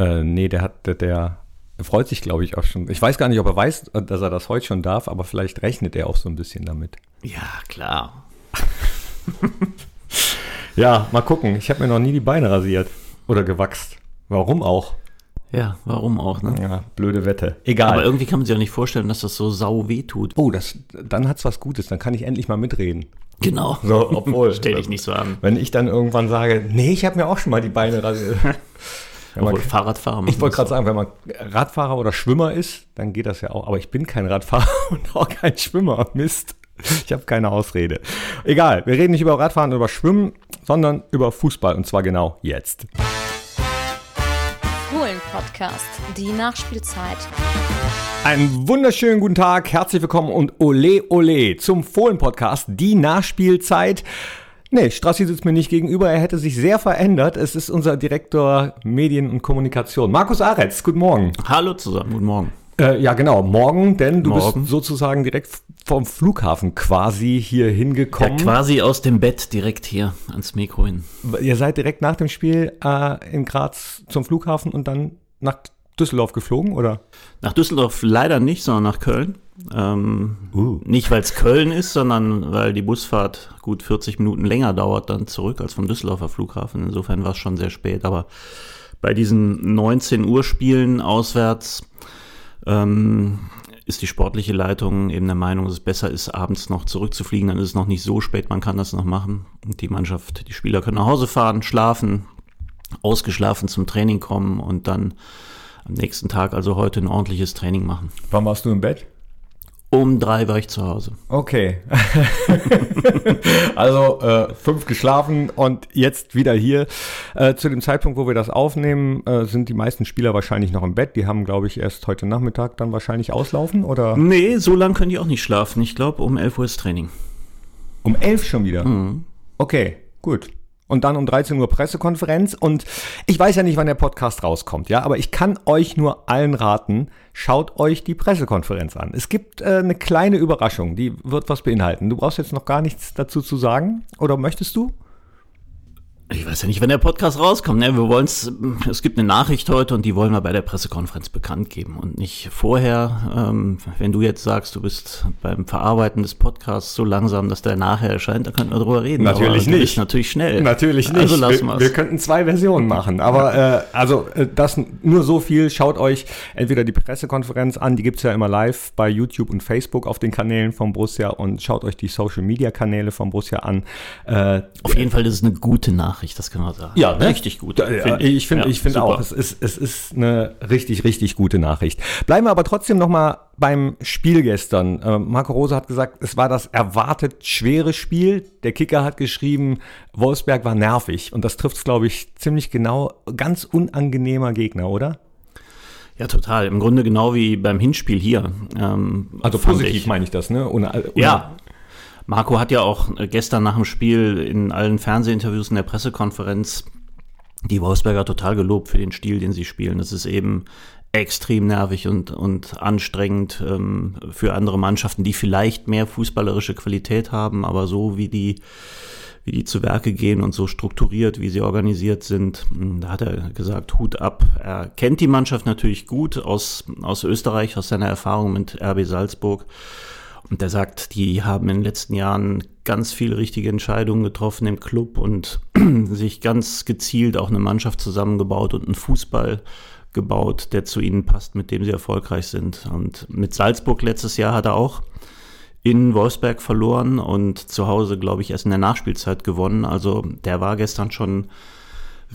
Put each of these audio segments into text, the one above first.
Äh, nee, der hat, der, der freut sich, glaube ich, auch schon. Ich weiß gar nicht, ob er weiß, dass er das heute schon darf, aber vielleicht rechnet er auch so ein bisschen damit. Ja, klar. Ja, mal gucken. Ich habe mir noch nie die Beine rasiert oder gewachst. Warum auch? Ja, warum auch, ne? Ja, blöde Wette. Egal. Aber irgendwie kann man sich auch nicht vorstellen, dass das so sau weh tut. oh, das, dann hat's was Gutes. Dann kann ich endlich mal mitreden. Genau. So, obwohl. Stell dich nicht so an. Wenn ich dann irgendwann sage, nee, ich habe mir auch schon mal die Beine rasiert. Wenn man, Fahrradfahrer ich wollte gerade sagen, wenn man Radfahrer oder Schwimmer ist, dann geht das ja auch. Aber ich bin kein Radfahrer und auch kein Schwimmer. Mist. Ich habe keine Ausrede. Egal, wir reden nicht über Radfahren oder über Schwimmen, sondern über Fußball und zwar genau jetzt. Fohlen-Podcast, die Nachspielzeit. Einen wunderschönen guten Tag, herzlich willkommen und ole ole zum Fohlen-Podcast, die Nachspielzeit. Nee, Strassi sitzt mir nicht gegenüber, er hätte sich sehr verändert. Es ist unser Direktor Medien und Kommunikation, Markus Aretz. Guten Morgen. Hallo zusammen, guten Morgen. Äh, ja, genau, morgen, denn du Morgen. bist sozusagen direkt vom Flughafen quasi hier Ja, hingekommen. quasi aus dem Bett direkt hier ans Mikro hin. Ihr seid direkt nach dem Spiel äh, in Graz zum Flughafen und dann nach Düsseldorf geflogen, oder? Nach Düsseldorf leider nicht, sondern nach Köln. Ähm, Uh. Nicht, weil es Köln ist, sondern weil die Busfahrt gut 40 Minuten länger dauert dann zurück als vom Düsseldorfer Flughafen. Insofern war es schon sehr spät. Aber bei diesen 19 Uhr Spielen auswärts ähm, ist die sportliche Leitung eben der Meinung, dass es besser ist, abends noch zurückzufliegen. Dann ist es noch nicht so spät, man kann das noch machen. Und die Mannschaft, die Spieler können nach Hause fahren, schlafen, ausgeschlafen zum Training kommen und dann am nächsten Tag, also heute, ein ordentliches Training machen. Wann warst du im Bett? Um drei war ich zu Hause. Okay. also äh, fünf geschlafen und jetzt wieder hier. Äh, zu dem Zeitpunkt, wo wir das aufnehmen, äh, sind die meisten Spieler wahrscheinlich noch im Bett. Die haben, glaube ich, erst heute Nachmittag dann wahrscheinlich auslaufen oder Nee, so lange können die auch nicht schlafen. Ich glaube, um 11 Uhr ist Training. um elf schon wieder. Okay, gut. Und dann um 13 Uhr Pressekonferenz. Und ich weiß ja nicht, wann der Podcast rauskommt, ja, aber ich kann euch nur allen raten, schaut euch die Pressekonferenz an. Es gibt äh, eine kleine Überraschung, die wird was beinhalten. Du brauchst jetzt noch gar nichts dazu zu sagen. Oder möchtest du? Ich weiß ja nicht, wenn der Podcast rauskommt. Ne? Wir wollen's, es gibt eine Nachricht heute und die wollen wir bei der Pressekonferenz bekannt geben und nicht vorher. Ähm, wenn du jetzt sagst, du bist beim Verarbeiten des Podcasts so langsam, dass der nachher erscheint, dann könnten wir drüber reden. Natürlich Aber nicht. natürlich schnell. Natürlich nicht. Also lassen wir, wir könnten zwei Versionen machen. Aber äh, also äh, das nur so viel. Schaut euch entweder die Pressekonferenz an, die gibt's ja immer live bei YouTube und Facebook auf den Kanälen von Borussia und schaut euch die Social Media Kanäle von Borussia an. Äh, Auf jeden Fall, das ist eine gute Nachricht, das können wir sagen. Ja, ne? richtig gut. Ja, ich finde Ja, ich super. auch, es ist, es ist eine richtig, richtig gute Nachricht. Bleiben wir aber trotzdem nochmal beim Spiel gestern. Äh, Marco Rose hat gesagt, es war das erwartet schwere Spiel. Der Kicker hat geschrieben, Wolfsberg war nervig. Und das trifft es, glaube ich, ziemlich genau. Ganz unangenehmer Gegner, oder? Ja, total. Im Grunde genau wie beim Hinspiel hier. Ähm, Also positiv ich. meine ich das, ne? Ohne, ohne, Ja. Marco hat ja auch äh, gestern nach dem Spiel in allen Fernsehinterviews in der Pressekonferenz die Wolfsberger total gelobt für den Stil, den sie spielen. Das ist eben extrem nervig und, und anstrengend ähm, für andere Mannschaften, die vielleicht mehr fußballerische Qualität haben, aber so wie die wie die zu Werke gehen und so strukturiert, wie sie organisiert sind. Da hat er gesagt, Hut ab. Er kennt die Mannschaft natürlich gut aus, aus Österreich, aus seiner Erfahrung mit RB Salzburg. Und er sagt, die haben in den letzten Jahren ganz viele richtige Entscheidungen getroffen im Club und sich ganz gezielt auch eine Mannschaft zusammengebaut und einen Fußball gebaut, der zu ihnen passt, mit dem sie erfolgreich sind. Und mit Salzburg letztes Jahr hat er auch in Wolfsberg verloren und zu Hause, glaube ich, erst in der Nachspielzeit gewonnen. Also der war gestern schon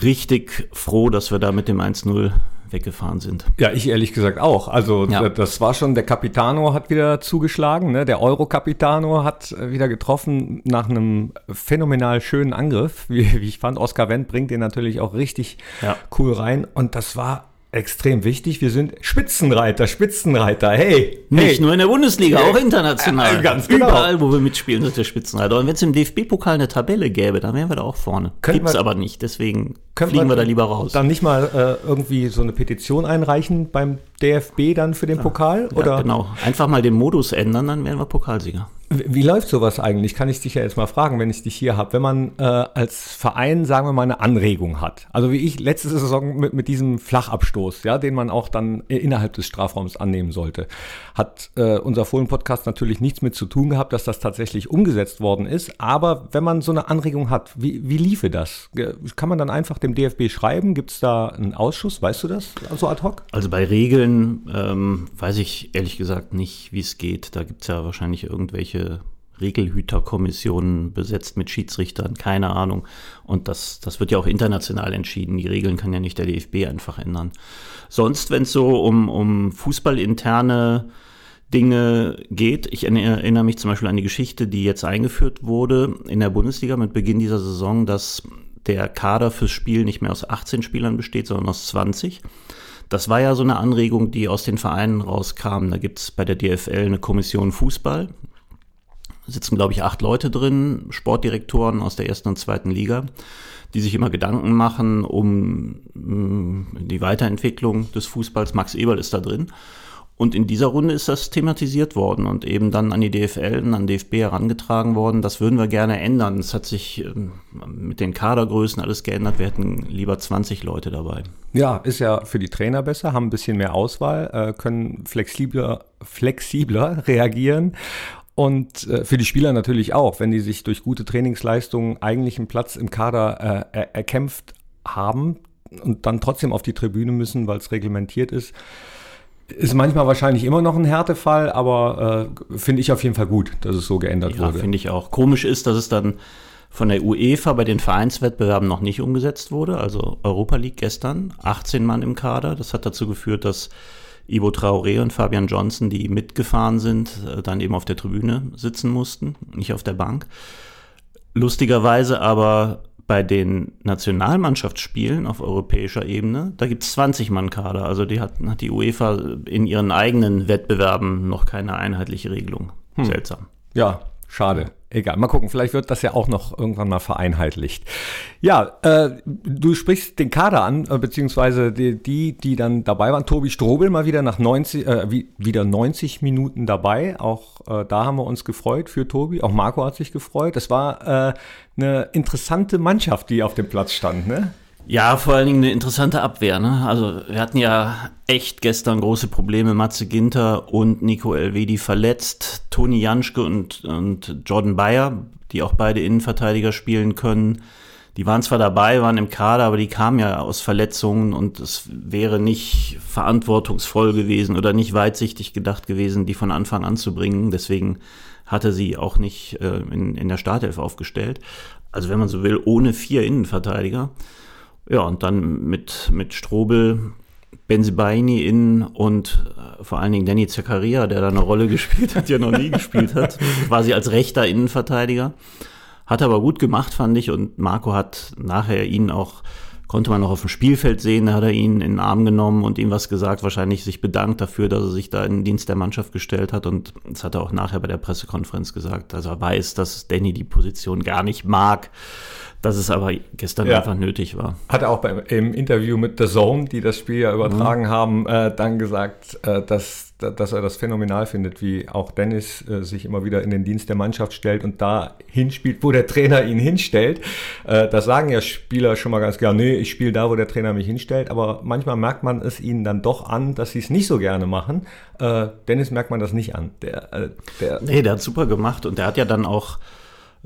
richtig froh, dass wir da mit dem 1-0 weggefahren sind. Ja, ich ehrlich gesagt auch. Also Ja. das war schon, der Capitano hat wieder zugeschlagen, ne? der Euro-Capitano hat äh, wieder getroffen nach einem phänomenal schönen Angriff. Wie, wie ich fand, Oskar Wendt bringt den natürlich auch richtig Ja. cool rein und das war extrem wichtig. Wir sind Spitzenreiter, Spitzenreiter, hey! Nicht hey. nur in der Bundesliga, auch international. Äh, ganz genau. Überall, wo wir mitspielen, sind wir Spitzenreiter. Und wenn es im DFB-Pokal eine Tabelle gäbe, dann wären wir da auch vorne. Können Gibt's wir- aber nicht, deswegen fliegen wir, da lieber raus. Dann nicht mal äh, irgendwie so eine Petition einreichen beim DFB dann für den Pokal? ja, Oder genau. Einfach mal den Modus ändern, dann wären wir Pokalsieger. Wie läuft sowas eigentlich? Kann ich dich ja jetzt mal fragen, wenn ich dich hier habe. Wenn man äh, als Verein, sagen wir mal, eine Anregung hat. Also wie ich letzte Saison mit, mit diesem Flachabstoß, ja, den man auch dann innerhalb des Strafraums annehmen sollte, hat äh, unser Fohlen-Podcast natürlich nichts mit zu tun gehabt, dass das tatsächlich umgesetzt worden ist. Aber wenn man so eine Anregung hat, wie, wie liefe das? Kann man dann einfach dem DFB schreiben? Gibt es da einen Ausschuss? Weißt du das so ad hoc? Also bei Regeln ähm, weiß ich ehrlich gesagt nicht, wie es geht. Da gibt es ja wahrscheinlich irgendwelche Regelhüterkommissionen besetzt mit Schiedsrichtern, keine Ahnung. Und das, das wird ja auch international entschieden. Die Regeln kann ja nicht der DFB einfach ändern. Sonst, wenn es so um, um fußballinterne Dinge geht, ich erinnere mich zum Beispiel an die Geschichte, die jetzt eingeführt wurde in der Bundesliga mit Beginn dieser Saison, dass der Kader fürs Spiel nicht mehr aus 18 Spielern besteht, sondern aus 20. Das war ja so eine Anregung, die aus den Vereinen rauskam. Da gibt es bei der DFL eine Kommission Fußball. Sitzen, glaube ich, acht Leute drin, Sportdirektoren aus der ersten und zweiten Liga, die sich immer Gedanken machen um mm, die Weiterentwicklung des Fußballs. Max Eberl ist da drin. Und in dieser Runde ist das thematisiert worden und eben dann an die DFL und an DFB herangetragen worden. Das würden wir gerne ändern. Es hat sich ähm, mit den Kadergrößen alles geändert. Wir hätten lieber 20 Leute dabei. Ja, ist ja für die Trainer besser, haben ein bisschen mehr Auswahl, äh, können flexibler, flexibler reagieren. Und äh, für die Spieler natürlich auch, wenn die sich durch gute Trainingsleistungen eigentlich einen Platz im Kader äh, erkämpft haben und dann trotzdem auf die Tribüne müssen, weil es reglementiert ist ist manchmal wahrscheinlich immer noch ein Härtefall, aber äh, finde ich auf jeden Fall gut, dass es so geändert ja, wurde. finde ich auch. Komisch ist, dass es dann von der UEFA bei den Vereinswettbewerben noch nicht umgesetzt wurde. Also Europa League gestern, 18 Mann im Kader. Das hat dazu geführt, dass Ivo Traoré und Fabian Johnson, die mitgefahren sind, äh, dann eben auf der Tribüne sitzen mussten, nicht auf der Bank. Lustigerweise aber bei den Nationalmannschaftsspielen auf europäischer Ebene, da gibt es 20 Mann Kader. Also die hat, hat die UEFA in ihren eigenen Wettbewerben noch keine einheitliche Regelung. Hm. Seltsam. Ja, schade. Egal, mal gucken, vielleicht wird das ja auch noch irgendwann mal vereinheitlicht. Ja, äh, du sprichst den Kader an, äh, beziehungsweise die, die, die, dann dabei waren. Tobi Strobel mal wieder nach 90, äh, wie, wieder 90 Minuten dabei. Auch äh, da haben wir uns gefreut für Tobi. Auch Marco hat sich gefreut. Es war äh, eine interessante Mannschaft, die auf dem Platz stand, ne? Ja, vor allen Dingen eine interessante Abwehr. Ne? Also wir hatten ja echt gestern große Probleme. Matze Ginter und Nico Elvedi verletzt. Toni Janschke und, und Jordan Bayer, die auch beide Innenverteidiger spielen können. Die waren zwar dabei, waren im Kader, aber die kamen ja aus Verletzungen und es wäre nicht verantwortungsvoll gewesen oder nicht weitsichtig gedacht gewesen, die von Anfang an zu bringen. Deswegen hatte sie auch nicht äh, in, in der Startelf aufgestellt. Also wenn man so will, ohne vier Innenverteidiger. Ja, und dann mit, mit Strobel, Benzibaini in und äh, vor allen Dingen Danny Zakaria, der da eine Rolle gespielt hat, die er noch nie gespielt hat, quasi als rechter Innenverteidiger. Hat aber gut gemacht, fand ich, und Marco hat nachher ihn auch, konnte man noch auf dem Spielfeld sehen, da hat er ihn in den Arm genommen und ihm was gesagt, wahrscheinlich sich bedankt dafür, dass er sich da in den Dienst der Mannschaft gestellt hat. Und das hat er auch nachher bei der Pressekonferenz gesagt, also er weiß, dass Danny die Position gar nicht mag dass es aber gestern ja. einfach nötig war. Hat er auch beim, im Interview mit The Zone, die das Spiel ja übertragen mhm. haben, äh, dann gesagt, äh, dass, dass er das phänomenal findet, wie auch Dennis äh, sich immer wieder in den Dienst der Mannschaft stellt und da hinspielt, wo der Trainer ihn hinstellt. Äh, das sagen ja Spieler schon mal ganz gerne, nee, ich spiele da, wo der Trainer mich hinstellt, aber manchmal merkt man es ihnen dann doch an, dass sie es nicht so gerne machen. Äh, Dennis merkt man das nicht an. Der, äh, der, nee, der hat super gemacht und der hat ja dann auch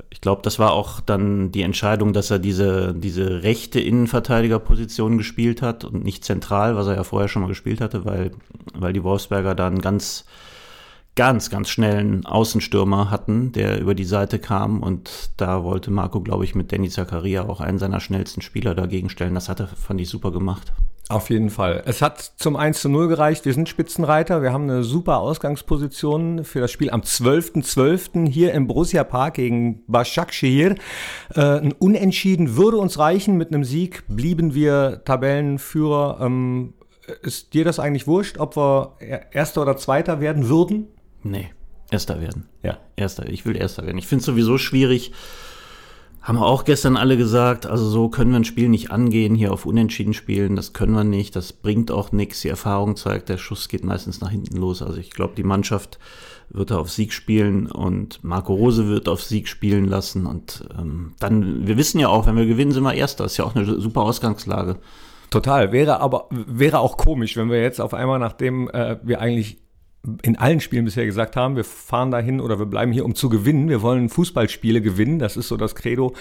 ich glaube, das war auch dann die Entscheidung, dass er diese, diese rechte Innenverteidigerposition gespielt hat und nicht zentral, was er ja vorher schon mal gespielt hatte, weil, weil die Wolfsberger da einen ganz, ganz, ganz schnellen Außenstürmer hatten, der über die Seite kam und da wollte Marco, glaube ich, mit Danny Zakaria auch einen seiner schnellsten Spieler dagegen stellen. Das hat er, fand ich, super gemacht. Auf jeden Fall. Es hat zum 1 zu 0 gereicht. Wir sind Spitzenreiter. Wir haben eine super Ausgangsposition für das Spiel am 12.12. .12. hier im Borussia Park gegen Başakşehir. Äh, ein Unentschieden würde uns reichen. Mit einem Sieg blieben wir Tabellenführer. Ähm, ist dir das eigentlich wurscht, ob wir Erster oder Zweiter werden würden? Nee, Erster werden. Ja. Erster. Ich will Erster werden. Ich finde es sowieso schwierig, Haben wir auch gestern alle gesagt, also so können wir ein Spiel nicht angehen, hier auf Unentschieden spielen, das können wir nicht, das bringt auch nichts. Die Erfahrung zeigt, der Schuss geht meistens nach hinten los. Also ich glaube, die Mannschaft wird da auf Sieg spielen und Marco Rose wird auf Sieg spielen lassen. Und ähm, dann, wir wissen ja auch, wenn wir gewinnen, sind wir Erster. Das ist ja auch eine super Ausgangslage. Total. Wäre aber, wäre auch komisch, wenn wir jetzt auf einmal, nachdem äh, wir eigentlich in allen Spielen bisher gesagt haben, wir fahren dahin oder wir bleiben hier, um zu gewinnen. Wir wollen Fußballspiele gewinnen. Das ist so das Credo.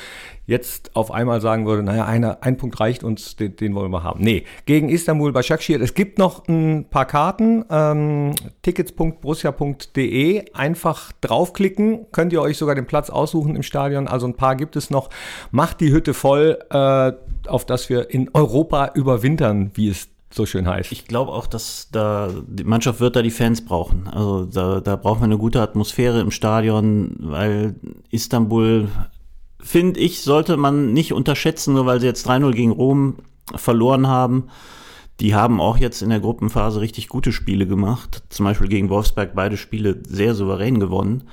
Jetzt auf einmal sagen würde, naja, einer, ein Punkt reicht uns, den, den wollen wir haben. Nee, gegen Istanbul bei Başakşehir. Es gibt noch ein paar Karten. Ähm, tickets.borussia.de. Einfach draufklicken. Könnt ihr euch sogar den Platz aussuchen im Stadion. Also ein paar gibt es noch. Macht die Hütte voll, äh, auf dass wir in Europa überwintern, wie es so schön heißt. Ich glaube auch, dass da die Mannschaft wird da die Fans brauchen. Also da, da braucht man eine gute Atmosphäre im Stadion, weil Istanbul, finde ich, sollte man nicht unterschätzen, nur weil sie jetzt 3-0 gegen Rom verloren haben. Die haben auch jetzt in der Gruppenphase richtig gute Spiele gemacht. Zum Beispiel gegen Wolfsberg beide Spiele sehr souverän gewonnen.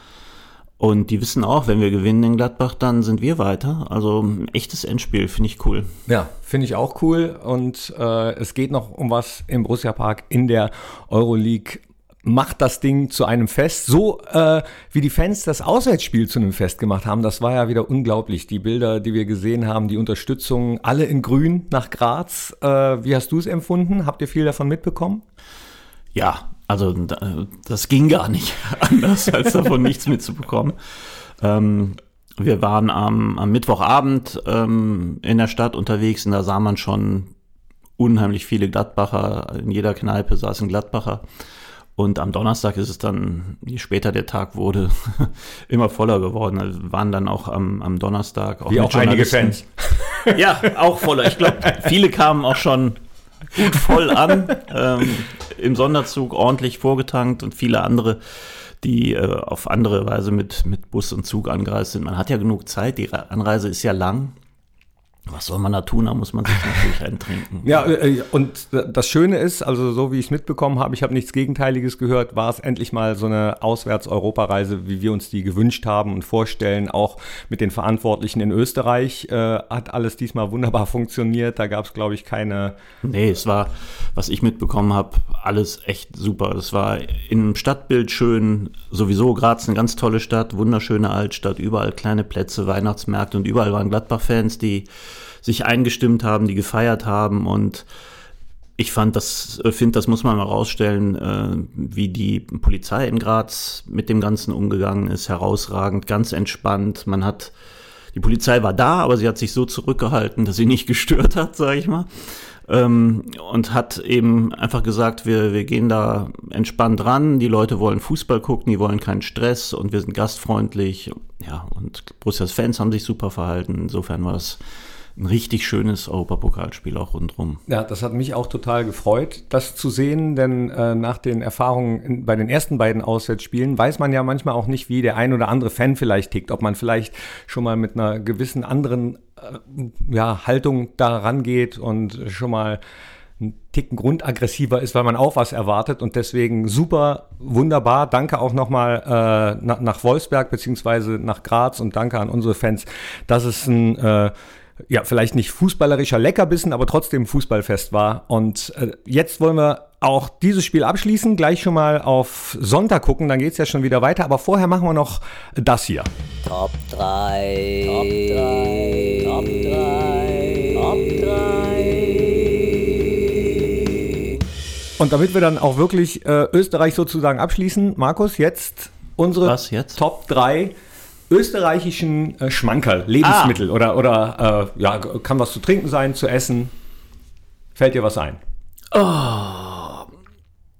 Und die wissen auch, wenn wir gewinnen in Gladbach, dann sind wir weiter. Also ein echtes Endspiel, finde ich cool. Ja, finde ich auch cool. Und äh, es geht noch um was im Borussia Park in der Euroleague. Macht das Ding zu einem Fest, so äh, wie die Fans das Auswärtsspiel zu einem Fest gemacht haben. Das war ja wieder unglaublich. Die Bilder, die wir gesehen haben, die Unterstützung, alle in Grün nach Graz. Äh, wie hast du es empfunden? Habt ihr viel davon mitbekommen? Ja, also das ging gar nicht anders, als davon nichts mitzubekommen. Ähm, wir waren am, am Mittwochabend ähm, in der Stadt unterwegs und da sah man schon unheimlich viele Gladbacher. In jeder Kneipe saß ein Gladbacher. Und am Donnerstag ist es dann, je später der Tag wurde, immer voller geworden. Also waren dann auch am, am Donnerstag auch, Wie auch einige Fans. Ja, auch voller. Ich glaube, viele kamen auch schon gut voll an, ähm, im Sonderzug ordentlich vorgetankt und viele andere, die äh, auf andere Weise mit, mit Bus und Zug angereist sind. Man hat ja genug Zeit, die Anreise ist ja lang. Was soll man da tun? Da muss man sich natürlich eintrinken. Ja, äh, und das Schöne ist, also so wie ich es mitbekommen habe, ich habe nichts Gegenteiliges gehört, war es endlich mal so eine Auswärts-Europareise, wie wir uns die gewünscht haben und vorstellen. Auch mit den Verantwortlichen in Österreich äh, hat alles diesmal wunderbar funktioniert. Da gab es, glaube ich, keine. Nee, es war, was ich mitbekommen habe, alles echt super. Es war im Stadtbild schön. Sowieso Graz eine ganz tolle Stadt, wunderschöne Altstadt, überall kleine Plätze, Weihnachtsmärkte und überall waren Gladbach-Fans, die sich eingestimmt haben, die gefeiert haben und ich fand das, äh, finde, das muss man mal rausstellen, äh, wie die Polizei in Graz mit dem Ganzen umgegangen ist, herausragend, ganz entspannt. Man hat, die Polizei war da, aber sie hat sich so zurückgehalten, dass sie nicht gestört hat, sage ich mal. Ähm, und hat eben einfach gesagt, wir, wir gehen da entspannt ran, die Leute wollen Fußball gucken, die wollen keinen Stress und wir sind gastfreundlich. Ja, und Borussias Fans haben sich super verhalten. Insofern war es ein richtig schönes Europapokalspiel auch rundherum. Ja, das hat mich auch total gefreut, das zu sehen, denn äh, nach den Erfahrungen in, bei den ersten beiden Auswärtsspielen weiß man ja manchmal auch nicht, wie der ein oder andere Fan vielleicht tickt, ob man vielleicht schon mal mit einer gewissen anderen äh, ja, Haltung da rangeht und schon mal ein Ticken grundaggressiver ist, weil man auch was erwartet und deswegen super, wunderbar. Danke auch nochmal äh, nach, nach Wolfsberg beziehungsweise nach Graz und danke an unsere Fans, dass es ein äh, ja, vielleicht nicht fußballerischer Leckerbissen, aber trotzdem Fußballfest war. Und äh, jetzt wollen wir auch dieses Spiel abschließen, gleich schon mal auf Sonntag gucken, dann geht es ja schon wieder weiter. Aber vorher machen wir noch das hier. Top 3. Top 3. Top 3. Top 3. Und damit wir dann auch wirklich äh, Österreich sozusagen abschließen, Markus, jetzt unsere Was jetzt? Top 3 österreichischen äh, Schmankerl, Lebensmittel ah. oder, oder äh, ja, kann was zu trinken sein, zu essen. Fällt dir was ein? Oh.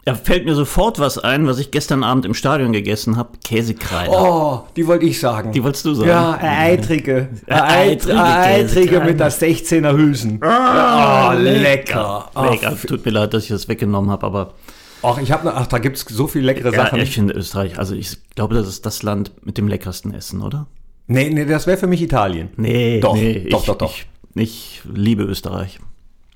Ja, fällt mir sofort was ein, was ich gestern Abend im Stadion gegessen habe. Käsekreide. Oh, die wollte ich sagen. Die wolltest du sagen? Ja, eitrige. Eitrige, eitrige mit der 16er Hülsen. Ah, oh, lecker. Lecker. Tut mir leid, dass ich das weggenommen habe, aber Ach, ich habe, ach, da gibt's so viele leckere ja, Sachen. Ich finde Österreich, also ich glaube, das ist das Land mit dem leckersten Essen, oder? Nee, nee, das wäre für mich Italien. Nee, doch, nee, doch, ich, doch, doch. Ich, ich liebe Österreich.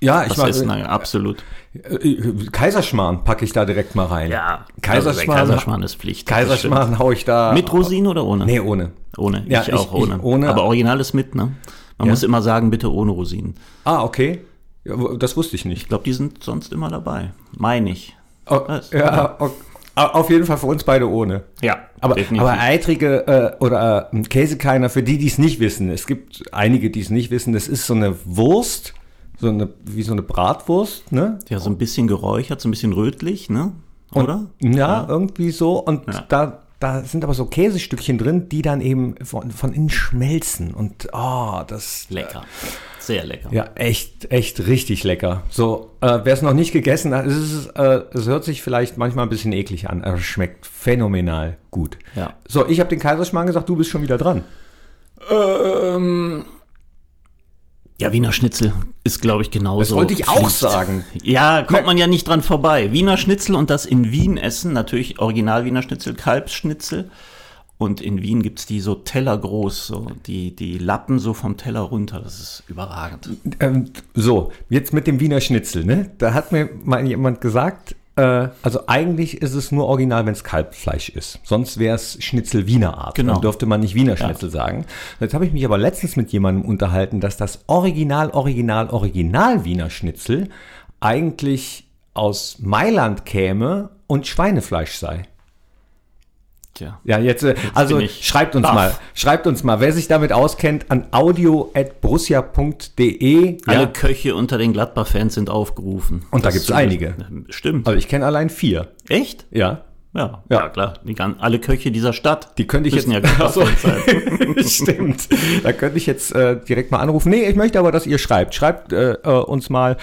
Ja, ich essen, naja, absolut. äh, Kaiserschmarrn packe ich da direkt mal rein. Ja, Kaiserschmarrn, also Kaiserschmarrn ist Pflicht. Kaiserschmarrn hau ich da. Mit Rosinen oder ohne? Nee, ohne. Ohne. Ja, ich ich- auch ich ohne. ohne. Aber original ist mit, ne? Man Ja. muss immer sagen, bitte ohne Rosinen. Ah, okay. Ja, das wusste ich nicht. Ich glaube, die sind sonst immer dabei. Meine ich. Oh, Was? ja, oh, auf jeden Fall für uns beide ohne. Ja, Aber, definitiv. aber eitrige äh, oder äh, Käsekeiner, für die, die es nicht wissen, es gibt einige, die es nicht wissen, das ist so eine Wurst, so eine, wie so eine Bratwurst, ne? ja, so ein bisschen geräuchert, so ein bisschen rötlich, ne? Oder? Ja, irgendwie so. Und Ja. da, da sind aber so Käsestückchen drin, die dann eben von, von innen schmelzen. Und oh, das. Lecker. Sehr lecker. Ja, echt, echt richtig lecker. So, äh, wer es noch nicht gegessen hat, es, ist, äh, es hört sich vielleicht manchmal ein bisschen eklig an, aber es schmeckt phänomenal gut. Ja. So, ich habe den Kaiserschmarrn gesagt, du bist schon wieder dran. Ähm, ja, Wiener Schnitzel ist, glaube ich, genauso. Das wollte ich auch Pflicht. sagen. Ja, kommt man ja nicht dran vorbei. Wiener Schnitzel und das in Wien essen, natürlich Original Wiener Schnitzel, Kalbsschnitzel. Und in Wien gibt's die so tellergroß, so die, die Lappen so vom Teller runter. Das ist überragend. Ähm, so, jetzt mit dem Wiener Schnitzel, ne? Da hat mir mal jemand gesagt, äh, also eigentlich ist es nur original, wenn es Kalbfleisch ist. Sonst wäre es Schnitzel Wiener Art. Genau. Dann dürfte man nicht Wiener Schnitzel sagen. Jetzt habe ich mich aber letztens mit jemandem unterhalten, dass das Original, Original, Original Wiener Schnitzel eigentlich aus Mailand käme und Schweinefleisch sei. Tja. Ja, jetzt, äh, also bin ich schreibt uns baff. mal, schreibt uns mal, wer sich damit auskennt, an audio.borussia.de. Alle Ja, Köche unter den Gladbach-Fans sind aufgerufen. Und da Das gibt's zu- einige. Stimmt. also ich kenne allein vier. Echt? Ja. Ja, Ja. ja. klar. Die, alle Köche dieser Stadt. Die könnte ich jetzt. ja Ach so. Gladbach-Fans sein. Stimmt. Da könnte ich jetzt äh, direkt mal anrufen. Nee, ich möchte aber, dass ihr schreibt. Schreibt äh, äh, uns mal,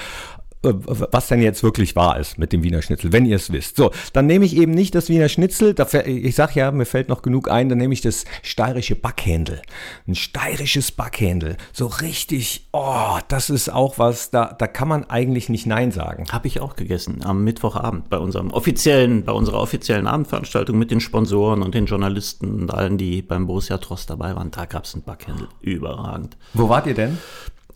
was denn jetzt wirklich wahr ist mit dem Wiener Schnitzel, wenn ihr es wisst. So, dann nehme ich eben nicht das Wiener Schnitzel. Da, fäll- ich sag ja, mir fällt noch genug ein. Dann nehme ich das steirische Backhändel. Ein steirisches Backhändel. So richtig, oh, das ist auch was, da, da kann man eigentlich nicht Nein sagen. Habe ich auch gegessen am Mittwochabend bei unserem offiziellen, bei unserer offiziellen Abendveranstaltung mit den Sponsoren und den Journalisten und allen, die beim Borussia Trost dabei waren. Da gab es einen Backhändel. Überragend. Wo wart ihr denn?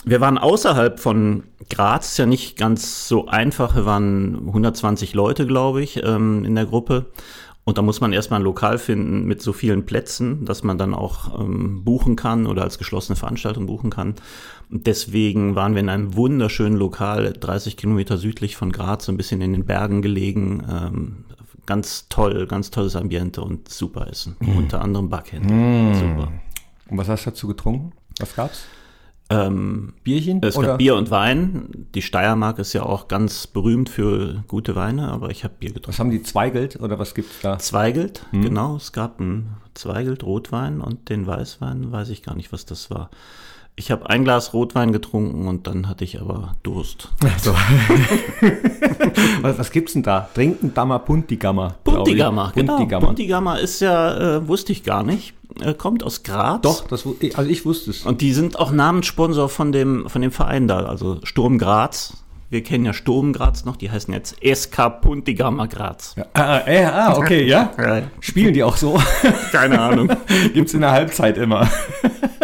Wir waren außerhalb von Graz, ist ja nicht ganz so einfach. Wir waren 120 Leute, glaube ich, ähm, in der Gruppe. Und da muss man erstmal ein Lokal finden mit so vielen Plätzen, dass man dann auch ähm, buchen kann oder als geschlossene Veranstaltung buchen kann. Und deswegen waren wir in einem wunderschönen Lokal, 30 Kilometer südlich von Graz, so ein bisschen in den Bergen gelegen. Ähm, ganz toll, ganz tolles Ambiente und super Essen. Unter anderem Backhändel. Super. Und was hast du dazu getrunken? Was gab's? Ähm, Bierchen? Es oder? gab Bier und Wein. Die Steiermark ist ja auch ganz berühmt für gute Weine, aber ich habe Bier getrunken. Was haben die Zweigelt oder was gibt's da? Zweigelt, Hm. genau. Es gab einen Zweigelt Rotwein und den Weißwein, weiß ich gar nicht, was das war. Ich habe ein Glas Rotwein getrunken und dann hatte ich aber Durst. So. was, was gibt's denn da? Trinken Dammer Puntigammer. ich. Puntigammer, genau. Puntigammer. Puntigammer ist ja, äh, wusste ich gar nicht, äh, kommt aus Graz. Doch, das, also ich wusste es. Und die sind auch Namenssponsor von dem, von dem Verein da, also Sturm Graz. Wir kennen ja Sturm Graz noch, die heißen jetzt SK Puntigammer Graz. Ah, äh, ah, okay, ja. Ja. Spielen die auch so? Keine Ahnung. Gibt's in der Halbzeit immer.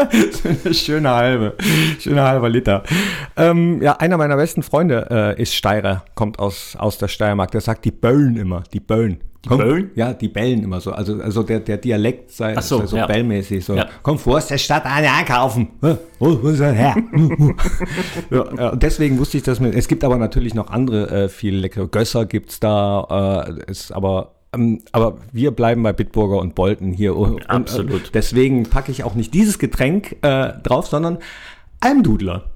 schöne halbe, schöne halber Liter. Ähm, ja, einer meiner besten Freunde äh, ist Steirer, kommt aus, aus der Steiermark. Der sagt die Böllen immer, die Böllen. Die Böllen? Ja, die bellen immer so. Also, also der, der Dialekt sei, Ach so, sei so ja. bellmäßig. So, Ja. komm vor, aus der Stadt eine einkaufen. Her? ja, und deswegen wusste ich das mit. Es gibt aber natürlich noch andere äh, viel leckere. Gösser gibt's da, äh, ist aber. ähm, Aber wir bleiben bei Bitburger und Bolten hier. Und, Absolut. äh, deswegen packe ich auch nicht dieses Getränk äh, drauf, sondern Almdudler.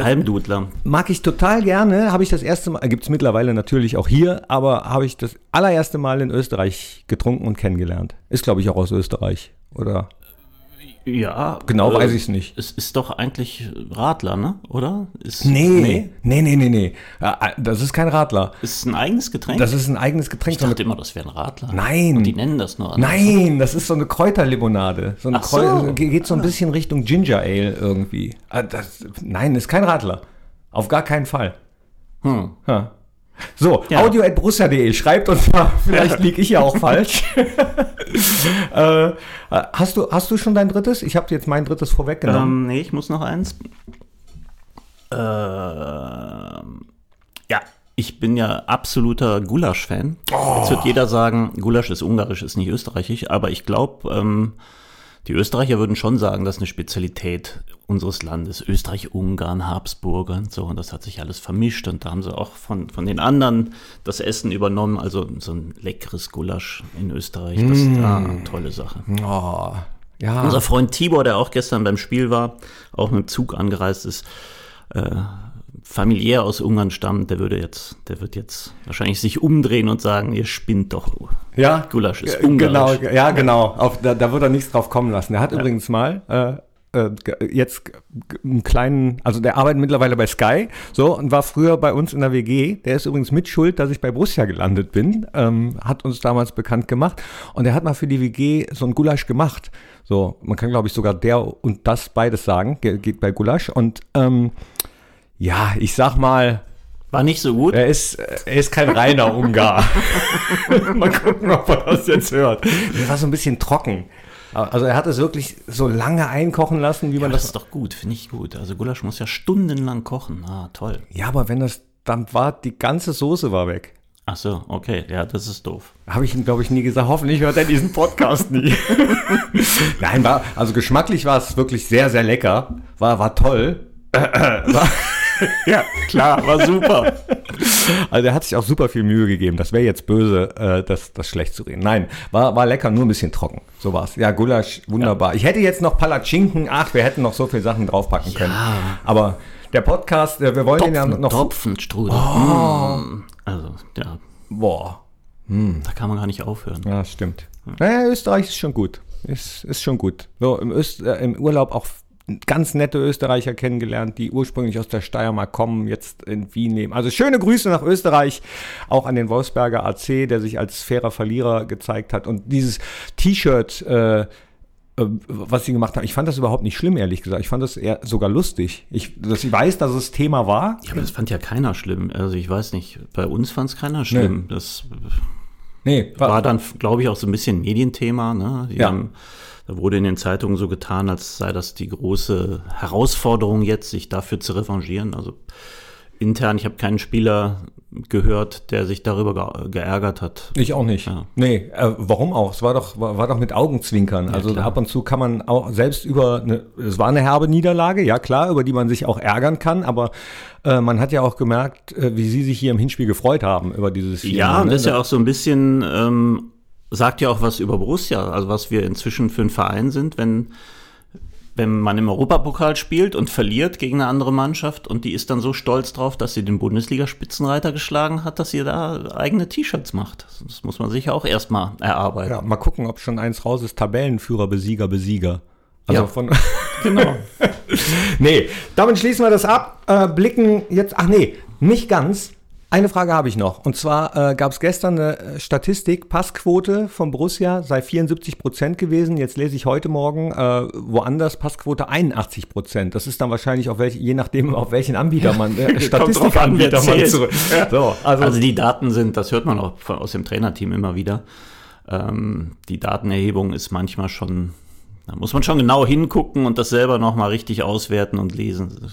Almdudler. Mag ich total gerne. Habe ich das erste Mal, gibt es mittlerweile natürlich auch hier, aber habe ich das allererste Mal in Österreich getrunken und kennengelernt. Ist, glaube ich, auch aus Österreich. Oder? Ja. Genau weiß ich's nicht. Es ist doch eigentlich Radler, ne? Oder? Ist, Nee, nee, nee, nee, nee. Ja, Das ist kein Radler. Ist ein eigenes Getränk? Das ist ein eigenes Getränk. ich dachte immer, das wäre ein Radler. Nein. Und die nennen das nur anders. Nein, das ist so eine Kräuterlimonade. So eine Ach so. Kräu- geht so ein bisschen Richtung Ginger Ale irgendwie. Ah, Das, nein, ist kein Radler. Auf gar keinen Fall. Hm. Ja. So, Ja. audio.borussia.de, schreibt uns mal, vielleicht liege ich ja auch falsch. äh, hast, du, hast du schon dein drittes? Ich habe jetzt mein drittes vorweggenommen. Ähm, nee, ich muss noch eins. Ähm, Ich bin ja absoluter Gulasch-Fan. Jetzt wird jeder sagen, Gulasch ist ungarisch, ist nicht österreichisch, aber ich glaube, ähm, die Österreicher würden schon sagen, das ist eine Spezialität unseres Landes. Österreich, Ungarn, Habsburger und so. Und das hat sich alles vermischt. Und da haben sie auch von, von den anderen das Essen übernommen. Also so ein leckeres Gulasch in Österreich. Das ist ah, tolle Sache. Oh, ja. Unser Freund Tibor, der auch gestern beim Spiel war, auch mit dem Zug angereist ist, äh, familiär aus Ungarn stammt, der würde jetzt, der wird jetzt wahrscheinlich sich umdrehen und sagen, ihr spinnt doch. Ja, Gulasch ist genau, ungarisch. ja, genau. Auf, da, da wird er nichts drauf kommen lassen. Er hat übrigens mal äh, äh, jetzt einen kleinen, also der arbeitet mittlerweile bei Sky, so und war früher bei uns in der WG. Der ist übrigens mit Schuld, dass ich bei Borussia gelandet bin. Ähm, hat uns damals bekannt gemacht und er hat mal für die WG so ein Gulasch gemacht. So, man kann glaube ich sogar der und das beides sagen, ge- geht bei Gulasch und ähm, ja, ich sag mal, War nicht so gut. er ist, er ist kein reiner Ungar. Mal gucken, ob er das jetzt hört. Der war so ein bisschen trocken. Also er hat es wirklich so lange einkochen lassen, wie man das das. ist doch gut, finde ich gut. Also Gulasch muss ja stundenlang kochen. Ah, toll. Ja, aber wenn das dann war, die ganze Soße war weg. Ach so, okay. Ja, das ist doof. Habe ich ihm, glaube ich, nie gesagt. Hoffentlich hört er diesen Podcast nie. Nein, war, also geschmacklich war es wirklich sehr, sehr lecker. War, war toll. war, ja, klar, war super. Also er hat sich auch super viel Mühe gegeben. Das wäre jetzt böse, äh, das, das schlecht zu reden. Nein, war, war lecker, nur ein bisschen trocken. So war's. Ja, Gulasch, wunderbar. Ich hätte jetzt noch Palatschinken. Ach, wir hätten noch so viele Sachen draufpacken können. Aber der Podcast, äh, wir wollen den ja Topfen, noch... Topfenstrudel. Mm. Also, ja, Boah. da kann man gar nicht aufhören. Ja, stimmt. Naja, Österreich ist schon gut. Ist, ist schon gut. So, im, Öst, äh, im Urlaub auch ganz nette Österreicher kennengelernt, die ursprünglich aus der Steiermark kommen, jetzt in Wien leben. Also schöne Grüße nach Österreich, auch an den Wolfsberger AC, der sich als fairer Verlierer gezeigt hat. Und dieses T-Shirt, äh, äh, was sie gemacht haben, ich fand das überhaupt nicht schlimm, ehrlich gesagt. Ich fand das eher sogar lustig. Ich, dass ich weiß, dass es Thema war. Ja, aber das fand ja keiner schlimm. Also ich weiß nicht, bei uns fand es keiner schlimm. Das Nee, war dann, glaube ich, auch so ein bisschen Medienthema. Ne? Die Ja. haben, da wurde in den Zeitungen so getan, als sei das die große Herausforderung jetzt, sich dafür zu revanchieren. Also intern, ich habe keinen Spieler gehört, der sich darüber ge geärgert hat. Ich auch nicht. Ja. Nee, äh, warum auch? Es war doch, war, war doch mit Augenzwinkern. also klar. ab und zu kann man auch selbst über eine, es war eine herbe Niederlage, ja klar, über die man sich auch ärgern kann, aber äh, man hat ja auch gemerkt, äh, wie sie sich hier im Hinspiel gefreut haben über dieses Spiel. Ja, und ne? das ist ja auch so ein bisschen, ähm, sagt ja auch was über Borussia, also was wir inzwischen für ein Verein sind, wenn, wenn man im Europapokal spielt und verliert gegen eine andere Mannschaft und die ist dann so stolz drauf, dass sie den Bundesliga-Spitzenreiter geschlagen hat, dass sie da eigene T-Shirts macht. Das muss man sich auch erstmal erarbeiten. ja, mal gucken, ob schon eins raus ist. Tabellenführer, Besieger, Besieger. Also Ja. von. Genau. nee, damit schließen wir das ab. Äh, blicken jetzt, ach nee, nicht ganz. Eine Frage habe ich noch. Und zwar äh, gab es gestern eine äh, Statistik, Passquote von Borussia sei 74 Prozent gewesen. Jetzt lese ich heute Morgen äh, woanders Passquote 81 Prozent. Das ist dann wahrscheinlich auf welche, je nachdem, auf welchen Anbieter man, äh, Statistikanbieter man zurück. So, also, Also die Daten sind, das hört man auch von, aus dem Trainerteam immer wieder. Ähm, die Datenerhebung ist manchmal schon, da muss man schon genau hingucken und das selber nochmal richtig auswerten und lesen.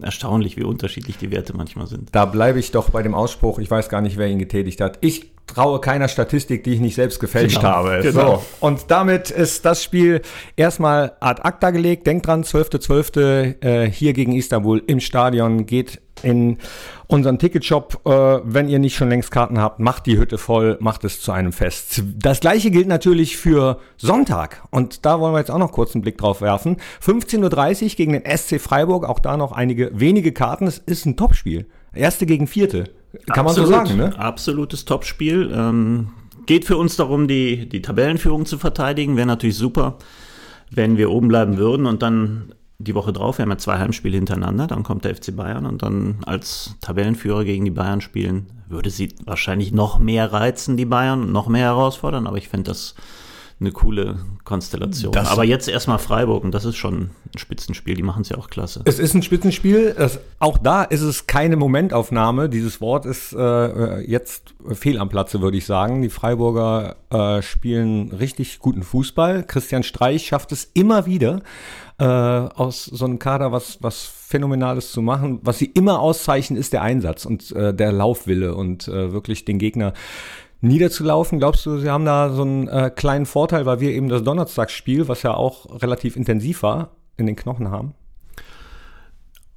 Erstaunlich, wie unterschiedlich die Werte manchmal sind. Da bleibe ich doch bei dem Ausspruch, ich weiß gar nicht, wer ihn getätigt hat. Ich traue keiner Statistik, die ich nicht selbst gefälscht Genau, habe. genau. So. Und damit ist das Spiel erstmal ad acta gelegt. Denkt dran, 12.12. Äh, hier gegen Istanbul im Stadion geht in unseren Ticketshop. Äh, wenn ihr nicht schon längst Karten habt, macht die Hütte voll, macht es zu einem Fest. Das gleiche gilt natürlich für Sonntag. Und da wollen wir jetzt auch noch kurz einen Blick drauf werfen. 15.30 Uhr gegen den SC Freiburg. Auch da noch einige wenige Karten. Es ist ein Topspiel. Erste gegen Vierte. Kann man so Absolut. sagen, ne? Absolutes Topspiel. Ähm, geht für uns darum, die, die Tabellenführung zu verteidigen. Wäre natürlich super, wenn wir oben bleiben würden und dann die Woche drauf, wir haben ja zwei Heimspiele hintereinander, dann kommt der FC Bayern und dann als Tabellenführer gegen die Bayern spielen, würde sie wahrscheinlich noch mehr reizen, die Bayern, und noch mehr herausfordern, aber ich finde das eine coole Konstellation. Das- Aber jetzt erstmal Freiburg und das ist schon ein Spitzenspiel. Die machen es ja auch klasse. Es ist ein Spitzenspiel. Es, auch da ist es keine Momentaufnahme. Dieses Wort ist äh, jetzt fehl am Platze, würde ich sagen. Die Freiburger äh, spielen richtig guten Fußball. Christian Streich schafft es immer wieder, äh, aus so einem Kader was, was Phänomenales zu machen. Was sie immer auszeichnen, ist der Einsatz und äh, der Laufwille und äh, wirklich den Gegner niederzulaufen. Glaubst du, sie haben da so einen äh, kleinen Vorteil, weil wir eben das Donnerstagsspiel, was ja auch relativ intensiv war, in den Knochen haben?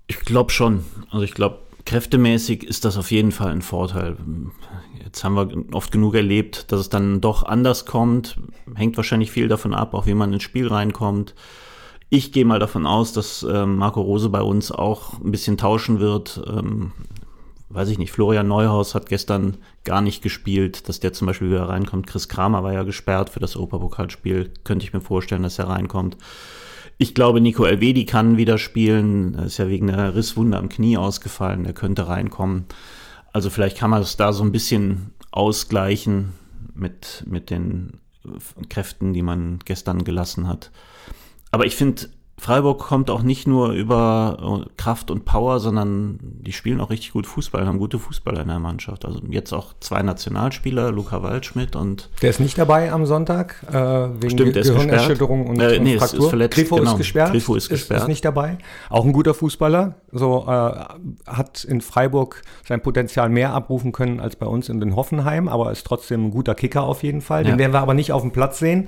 Ich glaube schon. Also ich glaube, kräftemäßig ist das auf jeden Fall ein Vorteil. Jetzt haben wir oft genug erlebt, dass es dann doch anders kommt. Hängt wahrscheinlich viel davon ab, auch wie man ins Spiel reinkommt. Ich gehe mal davon aus, dass ähm, Marco Rose bei uns auch ein bisschen tauschen wird. Ähm, weiß ich nicht, Florian Neuhaus hat gestern gar nicht gespielt, dass der zum Beispiel wieder reinkommt. Chris Kramer war ja gesperrt für das Europapokalspiel. Könnte ich mir vorstellen, dass er reinkommt. Ich glaube, Nico Elvedi kann wieder spielen. Er ist ja wegen einer Risswunde am Knie ausgefallen. Er könnte reinkommen. Also vielleicht kann man es da so ein bisschen ausgleichen mit, mit den äh, Kräften, die man gestern gelassen hat. Aber ich finde, Freiburg kommt auch nicht nur über äh, Kraft und Power, sondern die spielen auch richtig gut Fußball, haben gute Fußballer in der Mannschaft. Also jetzt auch zwei Nationalspieler, Luca Waldschmidt und Der ist nicht dabei am Sonntag, äh, wegen Stimmt, ist Gehirnerschütterung und. Äh, und nee, ist- Fraktur. ist verletzt, Grifo genau. ist gesperrt. Grifo ist Ist, gesperrt. ist nicht dabei. Auch ein guter Fußballer. So äh, hat in Freiburg sein Potenzial mehr abrufen können als bei uns in den Hoffenheim, aber ist trotzdem ein guter Kicker auf jeden Fall. Den Ja. werden wir aber nicht auf dem Platz sehen.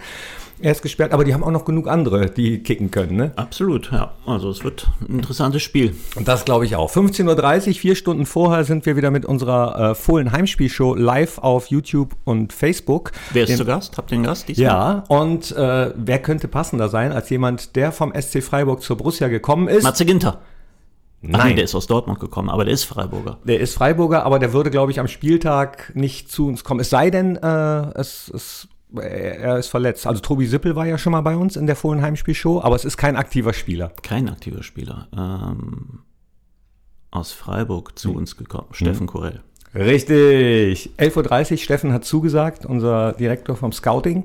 Er ist gesperrt, aber die haben auch noch genug andere, die kicken können. Ne? Absolut, ja. Also es wird ein interessantes Spiel. Und das glaube ich auch. 15.30 Uhr, vier Stunden vorher sind wir wieder mit unserer äh, Fohlen Heimspielshow live auf YouTube und Facebook. Wer ist Den- zu Gast? Habt ihr einen Gast diesmal? Ja, und äh, wer könnte passender sein als jemand, der vom SC Freiburg zur Borussia gekommen ist? Matze Ginter. Ach Nein. nee, der ist aus Dortmund gekommen, aber der ist Freiburger. Der ist Freiburger, aber der würde, glaube ich, am Spieltag nicht zu uns kommen. Es sei denn, äh, es, es, er ist verletzt. Also Tobi Sippel war ja schon mal bei uns in der Fohlen Heimspielshow, aber es ist kein aktiver Spieler. Kein aktiver Spieler. Ähm, aus Freiburg Hm. zu uns gekommen. Steffen Korell. Richtig. 11.30 Uhr, Steffen hat zugesagt, unser Direktor vom Scouting.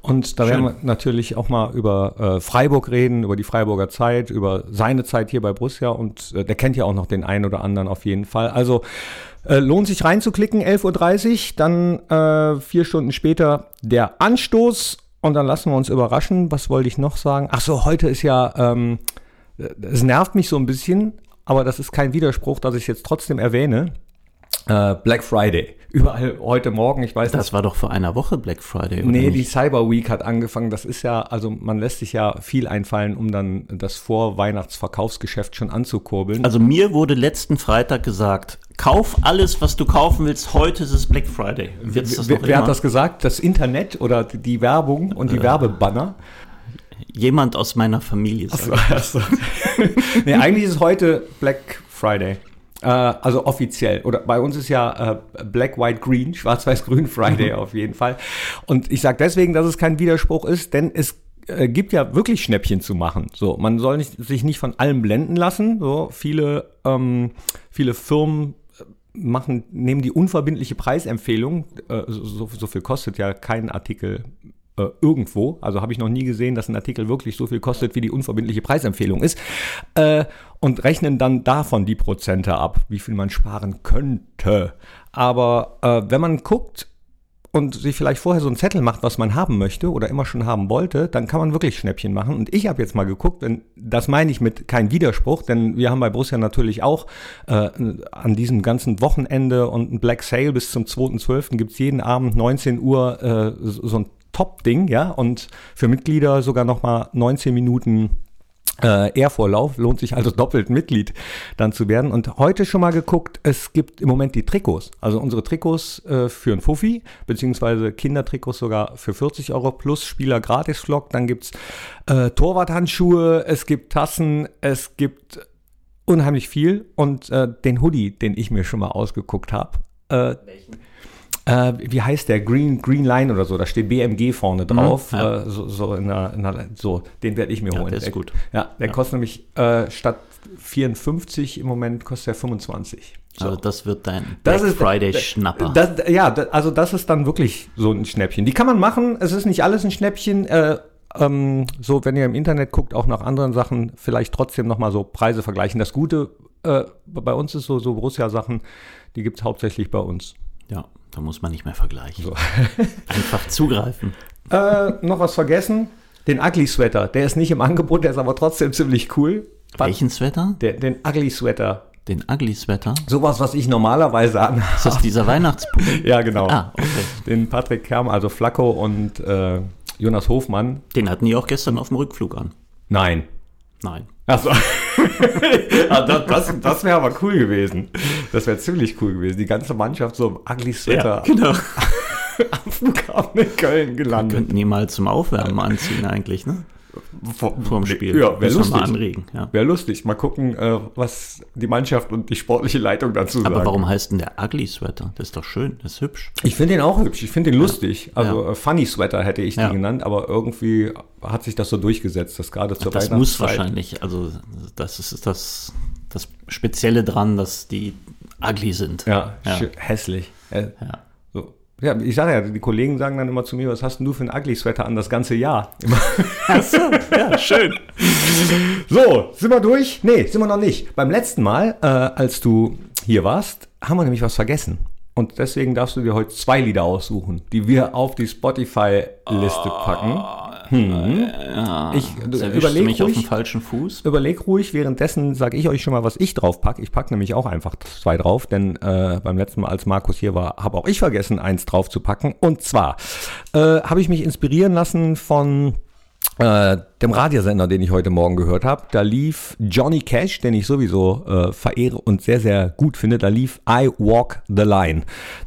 Und da Schön. werden wir natürlich auch mal über äh, Freiburg reden, über die Freiburger Zeit, über seine Zeit hier bei Borussia. Und äh, der kennt ja auch noch den einen oder anderen auf jeden Fall. Also äh, lohnt sich reinzuklicken, 11.30 Uhr. Dann äh, vier Stunden später der Anstoß. Und dann lassen wir uns überraschen. Was wollte ich noch sagen? Ach so, heute ist ja, ähm, es nervt mich so ein bisschen, aber das ist kein Widerspruch, dass ich es jetzt trotzdem erwähne. Äh, Black Friday. Überall heute Morgen, ich weiß Das war doch vor einer Woche Black Friday. oder Nee, die nicht? Cyber Week hat angefangen. Das ist ja, also man lässt sich ja viel einfallen, um dann das Vorweihnachtsverkaufsgeschäft schon anzukurbeln. Also mir wurde letzten Freitag gesagt, kauf alles, was du kaufen willst. Heute ist es Black Friday. Wird's wer, wer hat das gesagt? Das Internet oder die Werbung und die Werbebanner? Jemand aus meiner Familie. sagt. Achso. nee, eigentlich ist heute Black Friday. Äh, also offiziell. Oder bei uns ist ja äh, Black, White, Green, Schwarz-Weiß-Grün Friday auf jeden Fall. Und ich sage deswegen, dass es kein Widerspruch ist, denn es äh, gibt ja wirklich Schnäppchen zu machen. So, man soll nicht, sich nicht von allem blenden lassen. So, viele, ähm, viele Firmen äh, machen, nehmen die unverbindliche Preisempfehlung, äh, so, so viel kostet ja kein Artikel äh, irgendwo, also habe ich noch nie gesehen, dass ein Artikel wirklich so viel kostet, wie die unverbindliche Preisempfehlung ist, äh, und rechnen dann davon die Prozente ab, wie viel man sparen könnte. Aber äh, wenn man guckt und sich vielleicht vorher so einen Zettel macht, was man haben möchte oder immer schon haben wollte, dann kann man wirklich Schnäppchen machen. Und ich habe jetzt mal geguckt, wenn, das meine ich mit kein Widerspruch, denn wir haben bei Borussia natürlich auch äh, an diesem ganzen Wochenende und ein Black Sale bis zum 2.12. gibt's jeden Abend 19 Uhr äh, so ein Top-Ding, ja, und für Mitglieder sogar nochmal 19 Minuten äh, Ehrvorlauf, lohnt sich also doppelt Mitglied dann zu werden. Und heute schon mal geguckt, es gibt im Moment die Trikots. Also unsere Trikots äh, für ein Fuffi, beziehungsweise Kindertrikots sogar für 40 Euro plus Spieler gratis Vlog. Dann gibt's äh, Torwarthandschuhe, es gibt Tassen, es gibt unheimlich viel. Und äh, den Hoodie, den ich mir schon mal ausgeguckt habe. Äh, äh, wie heißt der? Green, Green Line oder so, da steht BMG vorne drauf. Mhm, ja. äh, so, so, in einer, in einer, so, den werde ich mir Ja, holen. der ist gut. Ja, der kostet nämlich äh, statt 54 im Moment kostet er 25. So. Also das wird dein Das Black ist Friday da- Schnapper. Das, ja, da- also das ist dann wirklich so ein Schnäppchen. Die kann man machen. Es ist nicht alles ein Schnäppchen. Äh, ähm, so, wenn ihr im Internet guckt, auch nach anderen Sachen, vielleicht trotzdem nochmal so Preise vergleichen. Das Gute äh, bei uns ist so, so Borussia-Sachen, die gibt's hauptsächlich bei uns. Ja, da muss man nicht mehr vergleichen. Einfach zugreifen. Äh, noch was vergessen? Den Ugly Sweater. Der ist nicht im Angebot, der ist aber trotzdem ziemlich cool. Welchen Sweater? Der, den Ugly Sweater. Den Ugly Sweater? Sowas, was ich normalerweise anhabe. Ist das dieser Weihnachtspulli? Ja, genau. Ah, okay. Den Patrick Kerm, also Flacco und äh, Jonas Hofmann. Den hatten die auch gestern auf dem Rückflug an. Nein. Nein. Achso. das das, das wäre aber cool gewesen. Das wäre ziemlich cool gewesen. Die ganze Mannschaft so im Ugly Sweater genau. am Flughafen in Köln gelandet. Könnten die mal zum Aufwärmen anziehen eigentlich, ne? Vor, Vorm Spiel. Ja, wäre wir lustig. mal anregen, ja. Wäre lustig. Mal gucken, äh, was die Mannschaft und die sportliche Leitung dazu sagen. Aber warum heißt denn der Ugly Sweater? Das ist doch schön, das ist hübsch. Ich finde den auch hübsch. Ich finde den lustig. Also Ja. äh, Funny Sweater hätte ich Ja. den genannt, aber irgendwie hat sich das so durchgesetzt, dass gerade zur Das muss wahrscheinlich, also das ist das, das Spezielle dran, dass die ugly sind. Ja, Ja. hässlich. Äh, Ja. So. Ja, ich sage ja, die Kollegen sagen dann immer zu mir, was hast denn du für ein Ugly-Sweater an das ganze Jahr? Immer. Achso, ja, schön. So, sind wir durch? Nee, sind wir noch nicht. Beim letzten Mal, äh, als du hier warst, haben wir nämlich was vergessen. Und deswegen darfst du dir heute zwei Lieder aussuchen, die wir auf die Spotify-Liste packen. Hm. Ich Das erwischt überleg mich auf ruhig. dem falschen Fuß. Überleg ruhig, währenddessen sage ich euch schon mal, was ich drauf packe. Ich packe nämlich auch einfach zwei drauf, denn äh, beim letzten Mal, als Markus hier war, habe auch ich vergessen, eins drauf zu packen. Und zwar äh, habe ich mich inspirieren lassen von äh, dem Radiosender, den ich heute Morgen gehört habe. Da lief Johnny Cash, den ich sowieso äh, verehre und sehr, sehr gut finde. Da lief I Walk the Line.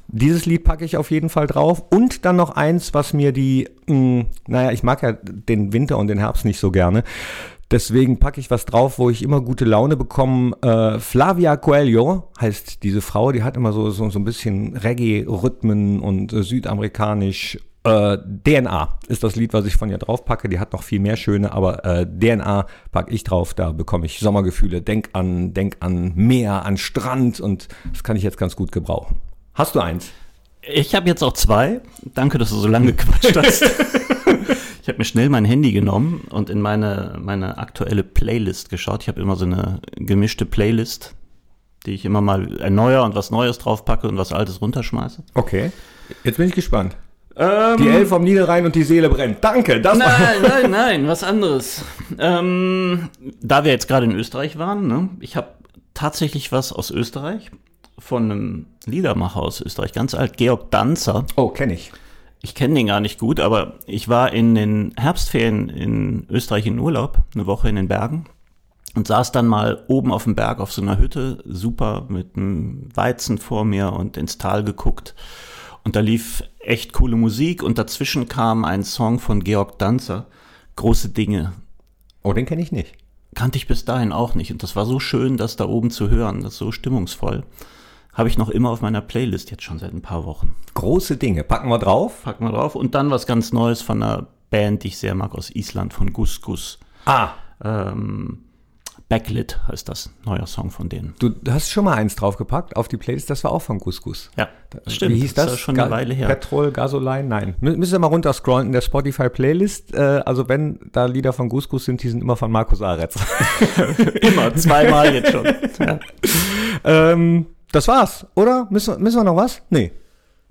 Dieses Lied packe ich auf jeden Fall drauf. Und dann noch eins, was mir die, mh, naja, ich mag ja den Winter und den Herbst nicht so gerne. Deswegen packe ich was drauf, wo ich immer gute Laune bekomme. Äh, Flavia Coelho heißt diese Frau, die hat immer so, so, so ein bisschen Reggae-Rhythmen und äh, südamerikanisch. Äh, DNA ist das Lied, was ich von ihr drauf packe. Die hat noch viel mehr schöne, aber äh, DNA packe ich drauf. Da bekomme ich Sommergefühle. Denk an, denk an Meer, an Strand und das kann ich jetzt ganz gut gebrauchen. Hast du eins? Ich habe jetzt auch zwei. Danke, dass du so lange gequatscht hast. ich habe mir schnell mein Handy genommen und in meine, meine aktuelle Playlist geschaut. Ich habe immer so eine gemischte Playlist, die ich immer mal erneuere und was Neues draufpacke und was Altes runterschmeiße. Okay. Jetzt bin ich gespannt. Die Elf vom Niederrhein und die Seele brennt. Danke. Das Nein, nein, nein, was anderes. Ähm, da wir jetzt gerade in Österreich waren, ne, ich habe tatsächlich was aus Österreich, von einem Liedermacher aus Österreich, ganz alt, Georg Danzer. Oh, kenne ich. Ich kenne den gar nicht gut, aber ich war in den Herbstferien in Österreich in Urlaub, eine Woche in den Bergen und saß dann mal oben auf dem Berg auf so einer Hütte, super mit einem Weizen vor mir und ins Tal geguckt. Und da lief echt coole Musik und dazwischen kam ein Song von Georg Danzer, Große Dinge. Oh, den kenne ich nicht. Kannte ich bis dahin auch nicht und das war so schön, das da oben zu hören, das ist so stimmungsvoll. Habe ich noch immer auf meiner Playlist jetzt schon seit ein paar Wochen. Große Dinge. Packen wir drauf. Pack mal drauf. Und dann was ganz Neues von einer Band, die ich sehr mag, aus Island, von Gus Gus. Ah, Ähm, Backlit heißt das, neuer Song von denen. du hast schon mal eins draufgepackt auf die Playlist. Das war auch von Gus Gus. Ja, das stimmt. Wie hieß das? ist ja schon eine Weile her. Petrol, Gasoline? Nein. Mü müsst ihr mal runterscrollen in der Spotify-Playlist. Äh, also wenn da Lieder von Gus Gus sind, die sind immer von Markus Aretz. Immer, zweimal jetzt schon. Ja. ähm, das war's, oder? Müssen, wir- müssen wir noch was? Nee.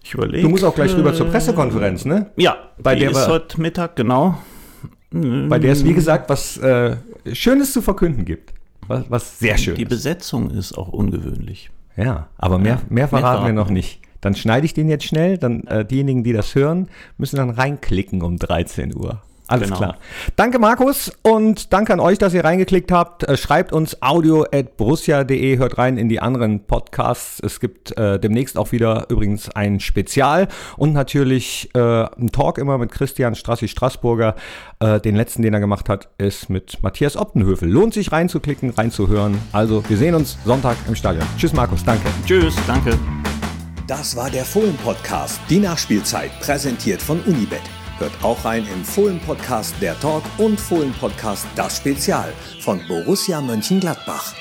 Ich überlege. Du musst auch gleich rüber zur Pressekonferenz, ne? Ja, Bei der ist heute Mittag, genau. Bei der es, wie gesagt, was äh, Schönes zu verkünden gibt. Was, was sehr schön Die Besetzung ist auch ungewöhnlich. Ja, aber mehr, mehr verraten wir noch nicht. Dann schneide ich den jetzt schnell, dann äh, diejenigen, die das hören, müssen dann reinklicken um 13 Uhr. Alles Genau. klar. Danke Markus und danke an euch, dass ihr reingeklickt habt. Äh, schreibt uns audio at borussia.de, hört rein in die anderen Podcasts. Es gibt äh, demnächst auch wieder übrigens ein Spezial und natürlich äh, ein Talk immer mit Christian Strassi Straßburger. Äh, den letzten, den er gemacht hat, ist mit Matthias Optenhövel. Lohnt sich reinzuklicken, reinzuhören. Also wir sehen uns Sonntag im Stadion. Tschüss Markus, danke. Tschüss, danke. Das war der Fohlen-Podcast, die Nachspielzeit, präsentiert von Unibet. Hört auch rein im Fohlen-Podcast Der Talk und Fohlen-Podcast Das Spezial von Borussia Mönchengladbach.